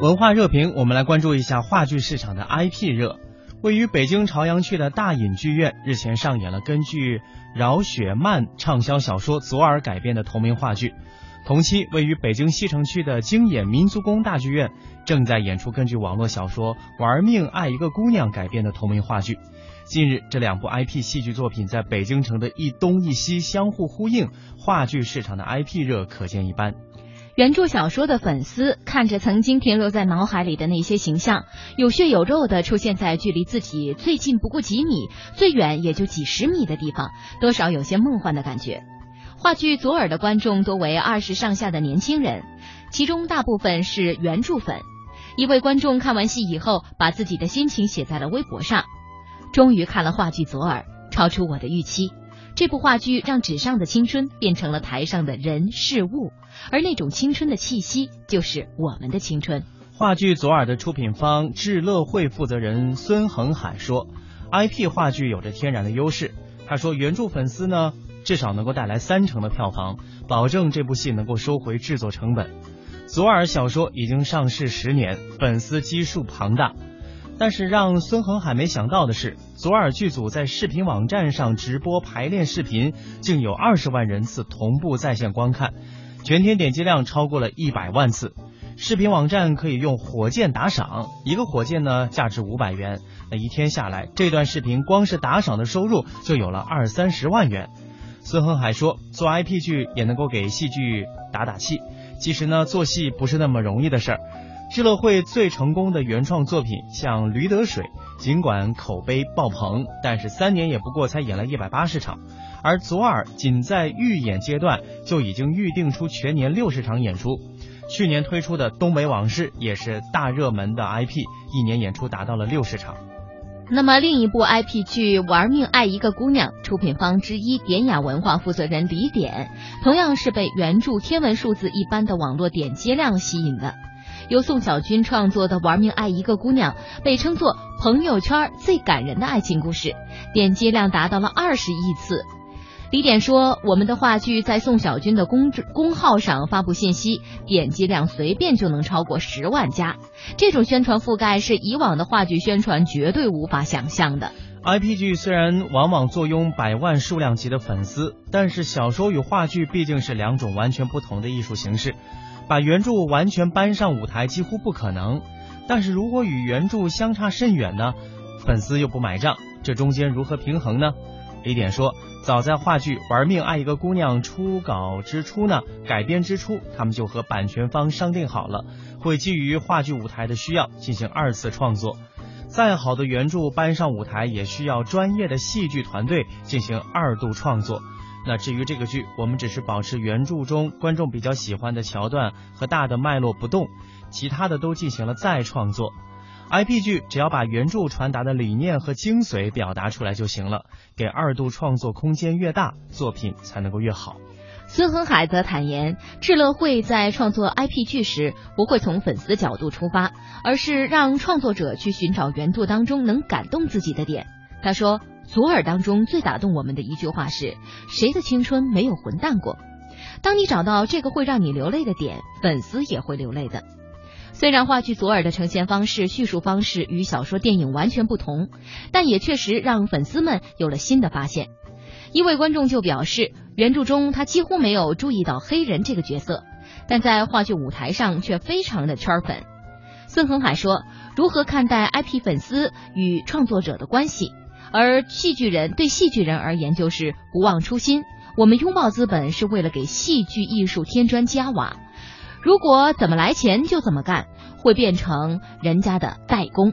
文化热评，我们来关注一下话剧市场的 IP 热。位于北京朝阳区的大隐剧院日前上演了根据饶雪漫畅销小说《左耳》改编的同名话剧。同期，位于北京西城区的京演民族宫大剧院正在演出根据网络小说《玩命爱一个姑娘》改编的同名话剧。近日，这两部 IP 戏剧作品在北京城的一东一西相互呼应，话剧市场的 IP 热可见一斑。原著小说的粉丝看着曾经停留在脑海里的那些形象，有血有肉的出现在距离自己最近不过几米、最远也就几十米的地方，多少有些梦幻的感觉。话剧《左耳》的观众多为二十上下的年轻人，其中大部分是原著粉。一位观众看完戏以后，把自己的心情写在了微博上：“终于看了话剧《左耳》，超出我的预期。”这部话剧让纸上的青春变成了台上的人事物，而那种青春的气息就是我们的青春。话剧《左耳》的出品方智乐会负责人孙恒海说：“IP 话剧有着天然的优势。他说，原著粉丝呢，至少能够带来三成的票房，保证这部戏能够收回制作成本。《左耳》小说已经上市十年，粉丝基数庞大。”但是让孙恒海没想到的是，左耳剧组在视频网站上直播排练视频，竟有二十万人次同步在线观看，全天点击量超过了一百万次。视频网站可以用火箭打赏，一个火箭呢价值五百元，那一天下来，这段视频光是打赏的收入就有了二三十万元。孙恒海说，做 IP 剧也能够给戏剧打打气，其实呢，做戏不是那么容易的事儿。智乐会最成功的原创作品像《驴得水》，尽管口碑爆棚，但是三年也不过才演了一百八十场，而左耳仅在预演阶段就已经预定出全年六十场演出。去年推出的《东北往事》也是大热门的 IP，一年演出达到了六十场。那么另一部 IP 剧《玩命爱一个姑娘》，出品方之一典雅文化负责人李典，同样是被原著天文数字一般的网络点击量吸引的。由宋小军创作的《玩命爱一个姑娘》被称作朋友圈最感人的爱情故事，点击量达到了二十亿次。李典说：“我们的话剧在宋小军的公公号上发布信息，点击量随便就能超过十万加。这种宣传覆盖是以往的话剧宣传绝对无法想象的。” IP 剧虽然往往坐拥百万数量级的粉丝，但是小说与话剧毕竟是两种完全不同的艺术形式。把原著完全搬上舞台几乎不可能，但是如果与原著相差甚远呢？粉丝又不买账，这中间如何平衡呢？李典说，早在话剧《玩命爱一个姑娘》初稿之初呢，改编之初，他们就和版权方商定好了，会基于话剧舞台的需要进行二次创作。再好的原著搬上舞台，也需要专业的戏剧团队进行二度创作。那至于这个剧，我们只是保持原著中观众比较喜欢的桥段和大的脉络不动，其他的都进行了再创作。IP 剧只要把原著传达的理念和精髓表达出来就行了，给二度创作空间越大，作品才能够越好。孙恒海则坦言，智乐会在创作 IP 剧时不会从粉丝角度出发，而是让创作者去寻找原著当中能感动自己的点。他说。左耳当中最打动我们的一句话是：“谁的青春没有混蛋过？”当你找到这个会让你流泪的点，粉丝也会流泪的。虽然话剧《左耳》的呈现方式、叙述方式与小说、电影完全不同，但也确实让粉丝们有了新的发现。一位观众就表示，原著中他几乎没有注意到黑人这个角色，但在话剧舞台上却非常的圈粉。孙恒海说：“如何看待 IP 粉丝与创作者的关系？”而戏剧人对戏剧人而言就是不忘初心。我们拥抱资本是为了给戏剧艺术添砖加瓦。如果怎么来钱就怎么干，会变成人家的代工。